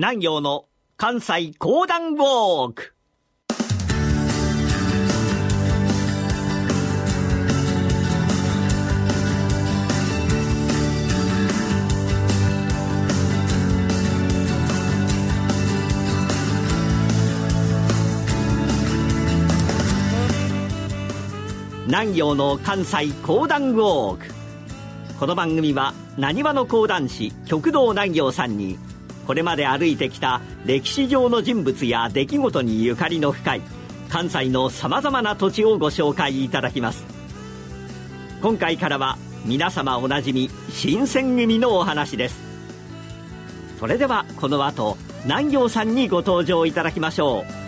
南陽の関西講談ウォーク。南陽の関西講談ウォーク。この番組はなにわの講談師極道南陽さんにこれまで歩いてきた歴史上の人物や出来事にゆかりの深い関西の様々な土地をご紹介いただきます今回からは皆様おなじみ新選組のお話ですそれではこの後南行さんにご登場いただきましょう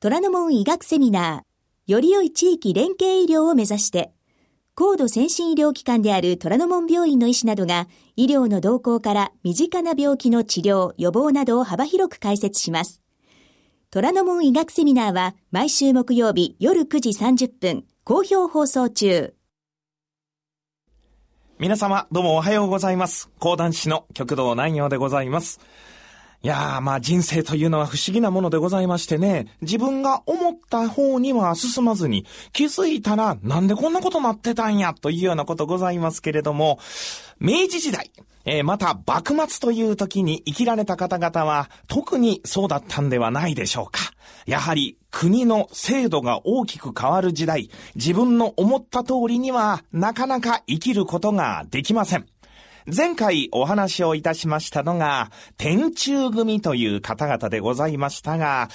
虎ノ門医学セミナー、より良い地域連携医療を目指して、高度先進医療機関である虎ノ門病院の医師などが、医療の動向から身近な病気の治療、予防などを幅広く解説します。虎ノ門医学セミナーは、毎週木曜日夜9時30分、好評放送中。皆様、どうもおはようございます。講談師の極道南陽でございます。いやー、まあ人生というのは不思議なものでございましてね、自分が思った方には進まずに、気づいたらなんでこんなことなってたんや、というようなことございますけれども、明治時代、えー、また幕末という時に生きられた方々は、特にそうだったんではないでしょうか。やはり国の制度が大きく変わる時代、自分の思った通りにはなかなか生きることができません。前回お話をいたしましたのが、天中組という方々でございましたが、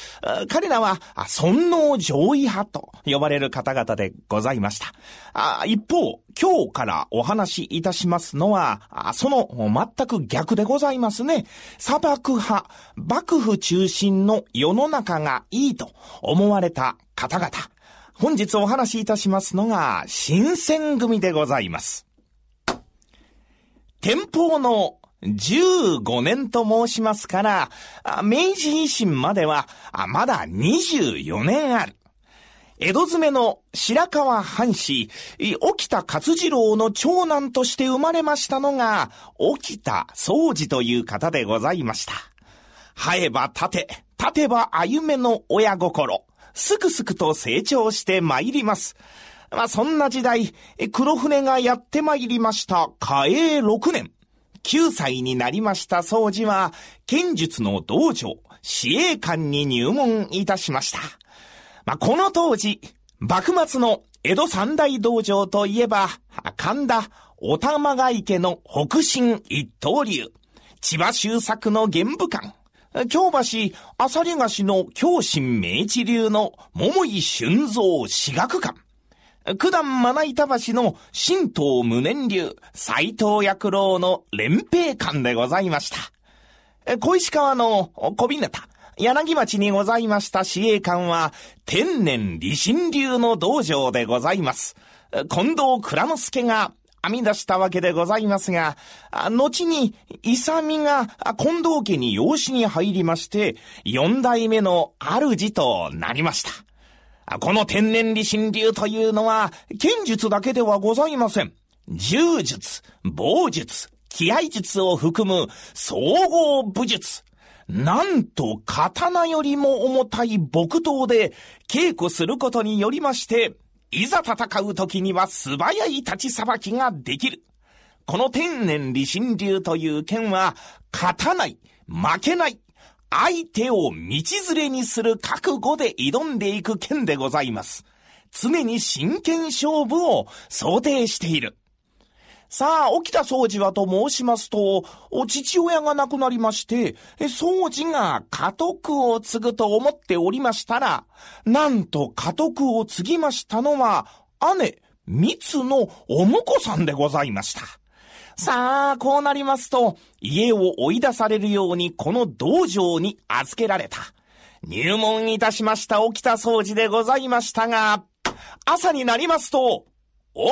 彼らは、尊王上位派と呼ばれる方々でございました。あ一方、今日からお話しいたしますのは、その全く逆でございますね。砂漠派、幕府中心の世の中がいいと思われた方々。本日お話しいたしますのが、新選組でございます。天保の15年と申しますから、明治維新までは、まだ24年ある。江戸詰めの白河藩士、沖田勝次郎の長男として生まれましたのが、沖田総司という方でございました。生えば立て、立てば歩めの親心、すくすくと成長して参ります。まあ、そんな時代、黒船がやって参りました、嘉永6年。9歳になりました。掃除は、剣術の道場、市営館に入門いたしました。まあ、この当時、幕末の江戸三大道場といえば、神田、お玉が池の北進一刀流、千葉修作の玄武館、京橋、浅利菓子の京神明治流の桃井俊蔵私学館、九段まな板橋の神道無念流、斎藤薬郎の連兵館でございました。小石川の小日向、柳町にございました市営館は、天然理心流の道場でございます。近藤倉之助が編み出したわけでございますが、後に、勇が近藤家に養子に入りまして、四代目の主となりました。この天然理心流というのは、剣術だけではございません。柔術、棒術、気合術を含む総合武術。なんと刀よりも重たい木刀で稽古することによりまして、いざ戦う時には素早い立ちさばきができる。この天然理心流という剣は、勝たない、負けない、相手を道連れにする覚悟で挑んでいく剣でございます。常に真剣勝負を想定している。さあ、起きた掃除はと申しますと、お父親が亡くなりまして、掃除が家督を継ぐと思っておりましたら、なんと家督を継ぎましたのは、姉、三つのお婿さんでございました。さあ、こうなりますと、家を追い出されるようにこの道場に預けられた。入門いたしました起きた掃除でございましたが、朝になりますと、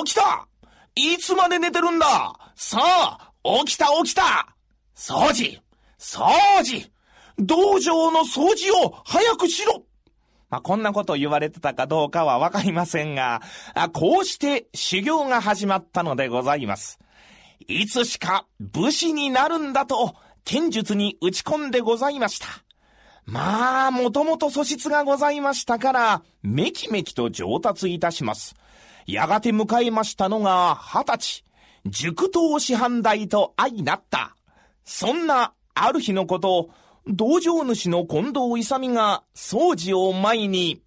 起きた!いつまで寝てるんだ!さあ、起きた起きた!掃除!掃除!道場の掃除を早くしろ!まあ、こんなこと言われてたかどうかはわかりませんが、こうして修行が始まったのでございます。いつしか武士になるんだと、剣術に打ち込んでございました。まあ、もともと素質がございましたから、めきめきと上達いたします。やがて迎えましたのが二十歳。塾頭師範代と相なった。そんな、ある日のこと、道場主の近藤勇が、掃除を前に、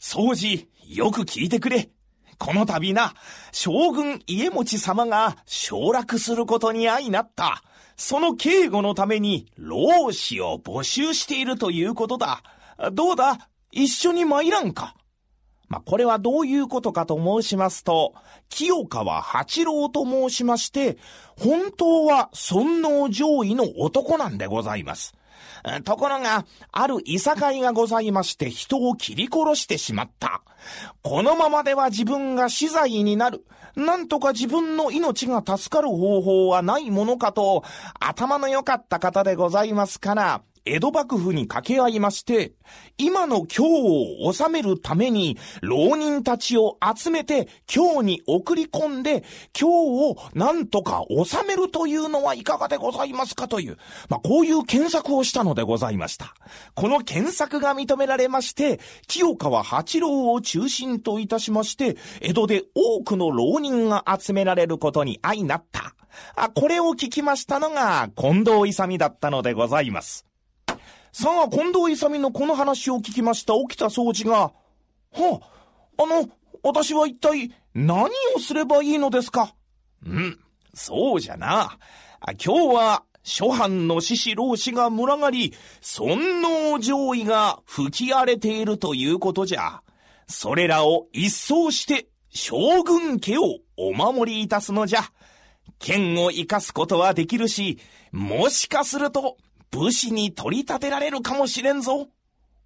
掃除、よく聞いてくれ。この度な、将軍家持様が昇落することに相なった。その警護のために、老子を募集しているということだ。どうだ？一緒に参らんか？まあ、これはどういうことかと申しますと、清川八郎と申しまして、本当は尊王上位の男なんでございます。ところが、あるいさかいがございまして人を切り殺してしまった。このままでは自分が死罪になる。なんとか自分の命が助かる方法はないものかと、頭の良かった方でございますから、江戸幕府に掛け合いまして、今の京を治めるために、浪人たちを集めて京に送り込んで、京をなんとか治めるというのはいかがでございますかという、まあ、こういう検索をしたのでございました。この検索が認められまして、清川八郎を中心といたしまして、江戸で多くの浪人が集められることに相なった。あ、これを聞きましたのが、近藤勇だったのでございます。さあ、近藤勇のこの話を聞きました沖田総司が、はあ、あの、私は一体何をすればいいのですか？うん、そうじゃな。今日は諸藩の獅子老子が群がり、尊王上位が吹き荒れているということじゃ。それらを一掃して将軍家をお守りいたすのじゃ。剣を生かすことはできるし、もしかすると武士に取り立てられるかもしれんぞ。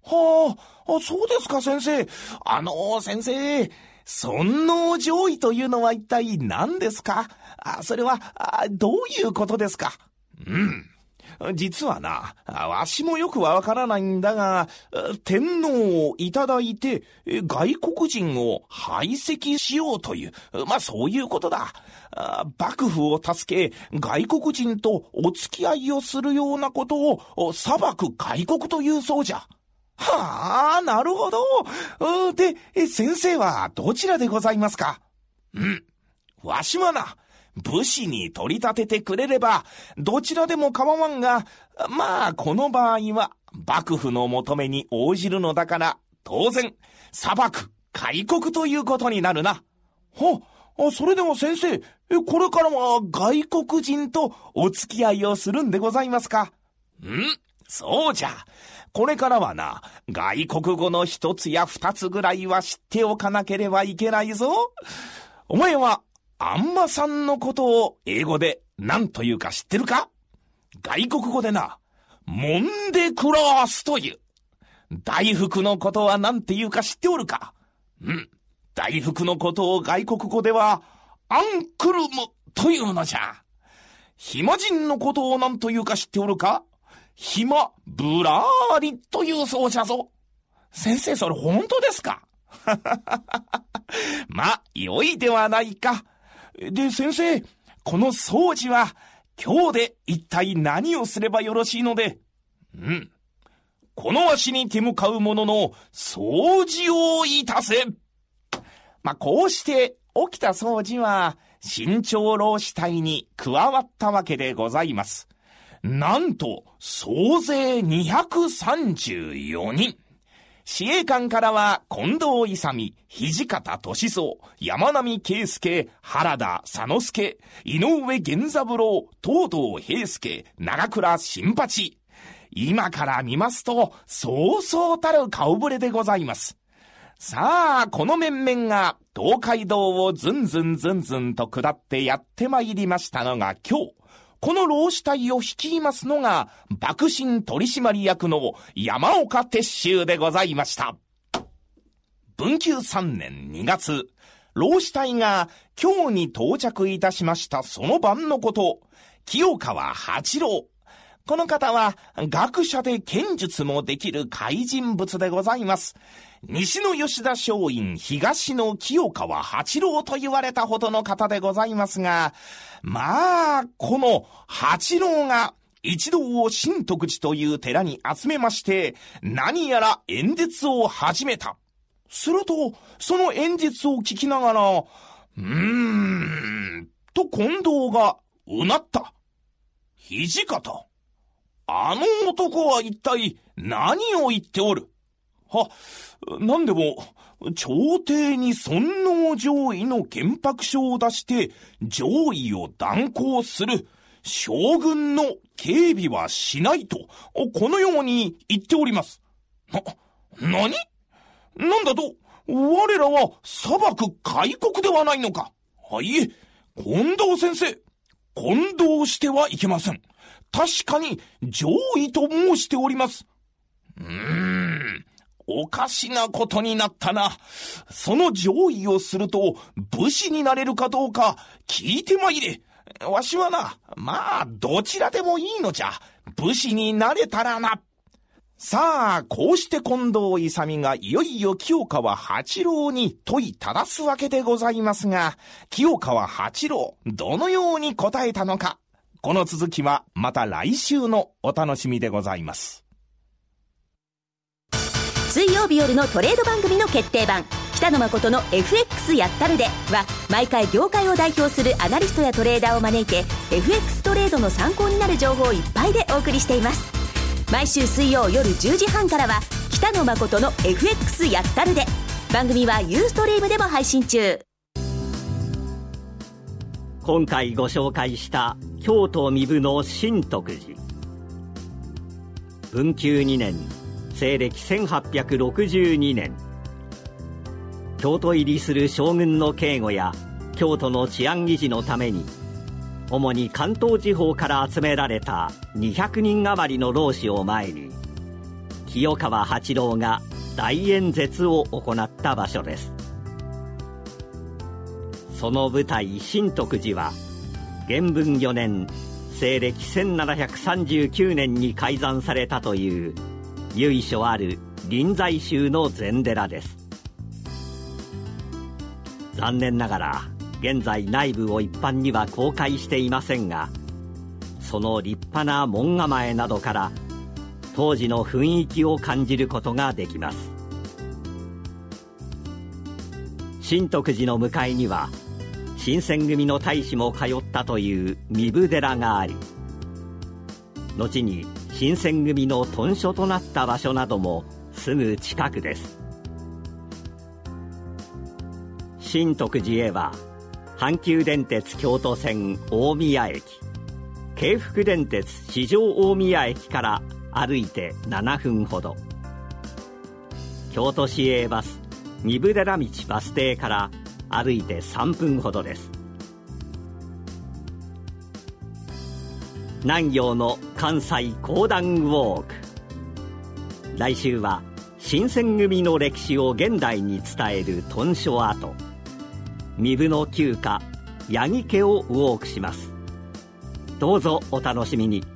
はあ、あそうですか、先生。あの、先生、尊王攘夷というのは一体何ですか？あそれはあ、どういうことですか？うん。実はな、わしもよくわからないんだが、天皇をいただいて、外国人を排斥しようという、まあそういうことだ。幕府を助け、外国人とお付き合いをするようなことを裁く外国というそうじゃ。はあ、なるほど。で、先生はどちらでございますか？うん。わしはな、武士に取り立ててくれれば、どちらでも構わんが、まあ、この場合は、幕府の求めに応じるのだから、当然、裁く、開国ということになるな。は、それでも先生、これからは外国人とお付き合いをするんでございますか？んそうじゃ。これからはな、外国語の一つや二つぐらいは知っておかなければいけないぞ。お前はあんまさんのことを英語で何というか知ってるか？外国語でな、モンデクロースという。大福のことは何て言うか知っておるか？うん。大福のことを外国語では、アンクルムというのじゃ。暇人のことを何というか知っておるか？暇、ブラーリというそうじゃぞ。先生、それ本当ですか？まあ、良いではないか。で、先生、この掃除は、今日で一体何をすればよろしいので？うん。この足に手向かう者の掃除をいたせ。まあ、こうして起きた掃除は、新長老死隊に加わったわけでございます。なんと、総勢234人。司令官からは、近藤勇、土方歳三、山並圭介、原田佐之助、井上源三郎、東堂平介、長倉新八。今から見ますと、そうそうたる顔ぶれでございます。さあ、この面々が東海道をずんずんずんずんと下ってやってまいりましたのが今日、この老子隊を率いますのが、幕臣取締役の山岡鉄舟でございました。文久3年2月、老子隊が京に到着いたしましたその晩のこと、清川八郎。この方は学者で剣術もできる怪人物でございます。西の吉田松陰、東の清川八郎と言われたほどの方でございますが、まあ、この八郎が一同を新徳寺という寺に集めまして、何やら演説を始めた。すると、その演説を聞きながら、うーん、と近藤がうなった。土方。あの男は一体何を言っておる？は、なんでも、朝廷に尊王上位の憲白書を出して、上位を断行する。将軍の警備はしないと、このように言っております。な、何？なんだと、我らは裁く開国ではないのか。はいえ、近藤先生、混同してはいけません。確かに上位と申しております。うーん。おかしなことになったな。その上位をすると武士になれるかどうか聞いてまいれ。わしはな、まあ、どちらでもいいのじゃ。武士になれたらな。さあ、こうして近藤勇がいよいよ清川八郎に問いただすわけでございますが、清川八郎、どのように答えたのか。この続きはまた来週のお楽しみでございます。水曜日夜のトレード番組の決定版。北野誠の FX やったるで。は毎回業界を代表するアナリストやトレーダーを招いて FX トレードの参考になる情報いっぱいでお送りしています。毎週水曜夜10時半からは北野誠の FX やったるで。番組はユーストリームでも配信中。今回ご紹介した京都壬生の新徳寺。文久2年西暦1862年。京都入りする将軍の警護や京都の治安維持のために主に関東地方から集められた200人余りの老子を前に清川八郎が大演説を行った場所です。その舞台新徳寺は元文4年西暦1739年に開山されたという由緒ある臨済宗の禅寺です。残念ながら現在内部を一般には公開していませんがその立派な門構えなどから当時の雰囲気を感じることができます。新徳寺の向かいには新選組の大使も通ったという壬生寺があり後に新選組の屯所となった場所などもすぐ近くです。新徳寺へは阪急電鉄京都線大宮駅京福電鉄四条大宮駅から歩いて7分ほど。京都市営バス三部寺道バス停から歩いて3分ほどです。南行の関西講談ウォーク。来週は新選組の歴史を現代に伝える豚書跡三部の旧家八木家をウォークします。どうぞお楽しみに。